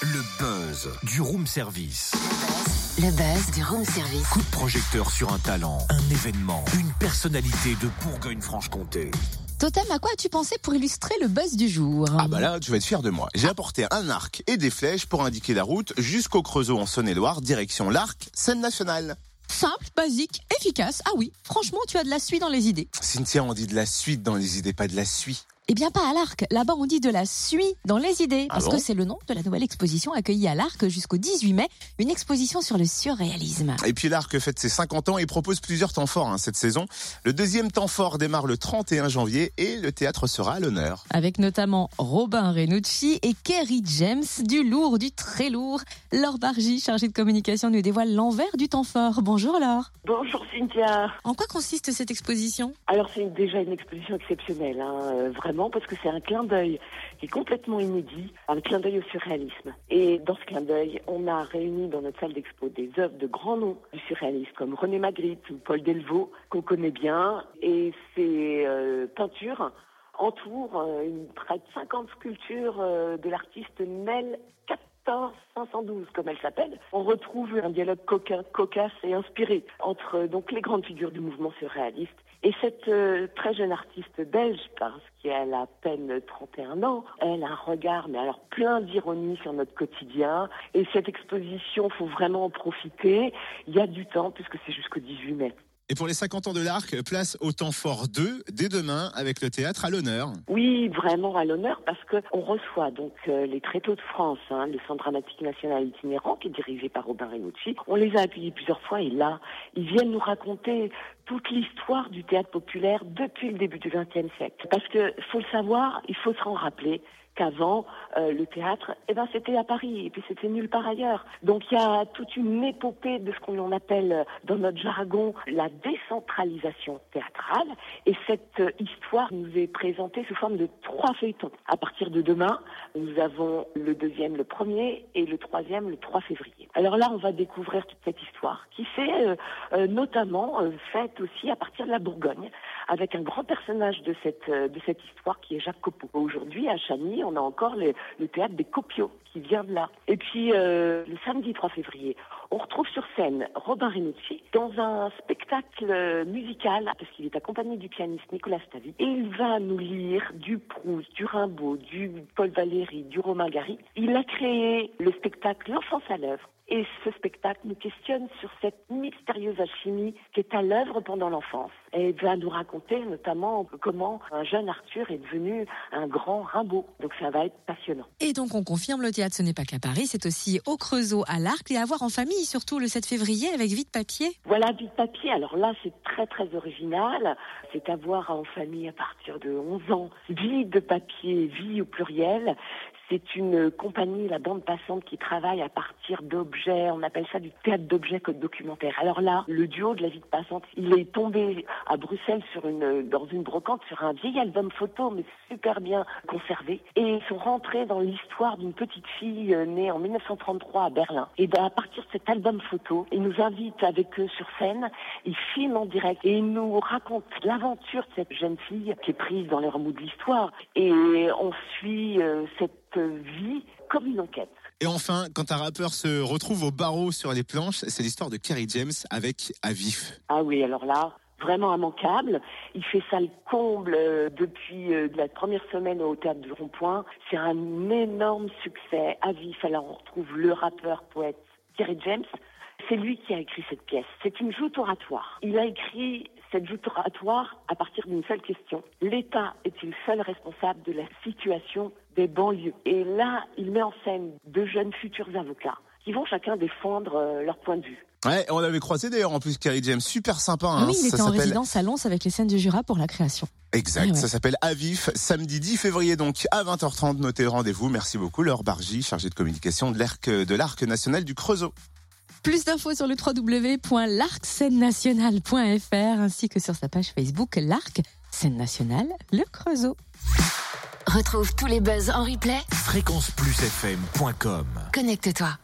Le buzz du room service. Le buzz du room service. Coup de projecteur sur un talent, un événement, une personnalité de Bourgogne-Franche-Comté. Totem, à quoi as-tu pensé pour illustrer le buzz du jour Ah bah là, tu vas être fier de moi. J'ai apporté un arc et des flèches pour indiquer la route jusqu'au Creusot en Saône-et-Loire, direction l'Arc, scène nationale. Simple, basique, efficace. Ah oui, franchement, tu as de la suite dans les idées. Cynthia, on dit de la suite dans les idées, pas de la suite. Eh bien, pas à l'Arc. Là-bas, on dit de la suite dans les idées. Ah Parce bon que c'est le nom de la nouvelle exposition accueillie à l'Arc jusqu'au 18 mai. Une exposition sur le surréalisme. Et puis l'Arc fête ses 50 ans et propose plusieurs temps forts hein, cette saison. Le deuxième temps fort démarre le 31 janvier et le théâtre sera à l'honneur. Avec notamment Robin Renucci et Kerry James, du lourd, du très lourd. Laure Bargy, chargée de communication, nous dévoile l'envers du temps fort. Bonjour Laure. Bonjour Cynthia. En quoi consiste cette exposition? Alors c'est déjà une exposition exceptionnelle, hein, euh, parce que c'est un clin d'œil qui est complètement inédit, un clin d'œil au surréalisme. Et dans ce clin d'œil, on a réuni dans notre salle d'expo des œuvres de grands noms du surréalisme, comme René Magritte ou Paul Delvaux, qu'on connaît bien, et ces euh, peintures entourent euh, près de 50 sculptures euh, de l'artiste 14 512 comme elle s'appelle, on retrouve un dialogue coquin, cocasse et inspiré entre donc les grandes figures du mouvement surréaliste et cette euh, très jeune artiste belge parce qu'elle a à peine 31 ans, elle a un regard mais alors plein d'ironie sur notre quotidien et cette exposition faut vraiment en profiter. Il y a du temps puisque c'est jusqu'au 18 mai. Et pour les 50 ans de l'Arc, place au temps fort 2 dès demain avec le théâtre à l'honneur. Oui, vraiment à l'honneur parce que on reçoit donc euh, les Tréteaux de France, hein, le Centre dramatique national itinérant qui est dirigé par Robin Renucci. On les a accueillis plusieurs fois et là, ils viennent nous raconter toute l'histoire du théâtre populaire depuis le début du XXe siècle. Parce que faut le savoir, il faut se en rappeler qu'avant euh, le théâtre, eh ben c'était à Paris et puis c'était nulle part ailleurs. Donc il y a toute une épopée de ce qu'on appelle euh, dans notre jargon la décentralisation théâtrale et cette euh, histoire nous est présentée sous forme de trois feuilletons. À partir de demain, nous avons le deuxième le premier et le troisième le 3 février. Alors là, on va découvrir toute cette histoire qui s'est euh, euh, notamment euh, aussi à partir de la Bourgogne avec un grand personnage de cette euh, de cette histoire qui est Jacques Copeau. Aujourd'hui à Chagny, on a encore le, le théâtre des Copiaux qui vient de là. Et puis euh, le samedi 3 février, on retrouve sur scène Robin Renucci dans un spectacle euh, musical parce qu'il est accompagné du pianiste Nicolas Stavi et il va nous lire du Proust, du Rimbaud, du Paul Valéry, du Romain Gary. Il a créé le spectacle L'enfance à l'œuvre et ce spectacle nous questionne sur cette mystérieuse alchimie qui est à l'œuvre pendant l'enfance. Et va nous raconter notamment comment un jeune Arthur est devenu un grand Rimbaud. Donc ça va être passionnant. Et donc on confirme, le théâtre ce n'est pas qu'à Paris, c'est aussi au Creusot, à l'Arc et à voir en famille, surtout le 7 février avec Vite Papier. Voilà du papier. Alors là, c'est très très original. C'est à voir en famille à partir de 11 ans. Vie de papier, vie au pluriel. C'est une compagnie, la bande passante, qui travaille à partir d'objets. On appelle ça du théâtre d'objets code documentaire. Alors là, le duo de la vie de passante, il est tombé à Bruxelles sur une, dans une brocante sur un vieil album photo, mais super bien conservé. Et ils sont rentrés dans l'histoire d'une petite fille euh, née en 1933 à Berlin. Et ben, à partir de cet album photo, ils nous invitent avec eux sur scène. Ils filment en direct et ils nous racontent l'aventure de cette jeune fille qui est prise dans les remous de l'histoire. Et on suit euh, cette vie comme une enquête. Et enfin, quand un rappeur se retrouve au barreau sur les planches, c'est l'histoire de Kerry James avec Avif. Ah oui, alors là, vraiment immanquable. Il fait ça le comble euh, depuis euh, la première semaine au théâtre du Rond-Point. C'est un énorme succès. À vif, alors on retrouve le rappeur poète Thierry James. C'est lui qui a écrit cette pièce. C'est une joute oratoire. Il a écrit cette joute oratoire à partir d'une seule question. L'État est-il seul responsable de la situation des banlieues Et là, il met en scène deux jeunes futurs avocats qui vont chacun défendre euh, leur point de vue. Ouais, on l'avait croisé d'ailleurs en plus Kerry James, super sympa. Ah Hein, oui, il ça était en résidence à Lons avec les scènes du Jura pour la création. Exact, Ah ouais. ça s'appelle Avif, samedi 10 février donc à 20h30, notez le rendez-vous. Merci beaucoup Laure Bargy, chargée de communication de l'Arc de l'Arc national du Creusot. Plus d'infos sur le www.l'arcscène-nationale.fr ainsi que sur sa page Facebook L'Arc Scène Nationale, le Creusot. Retrouve tous les buzz en replay. Fréquenceplusfm.com Connecte-toi.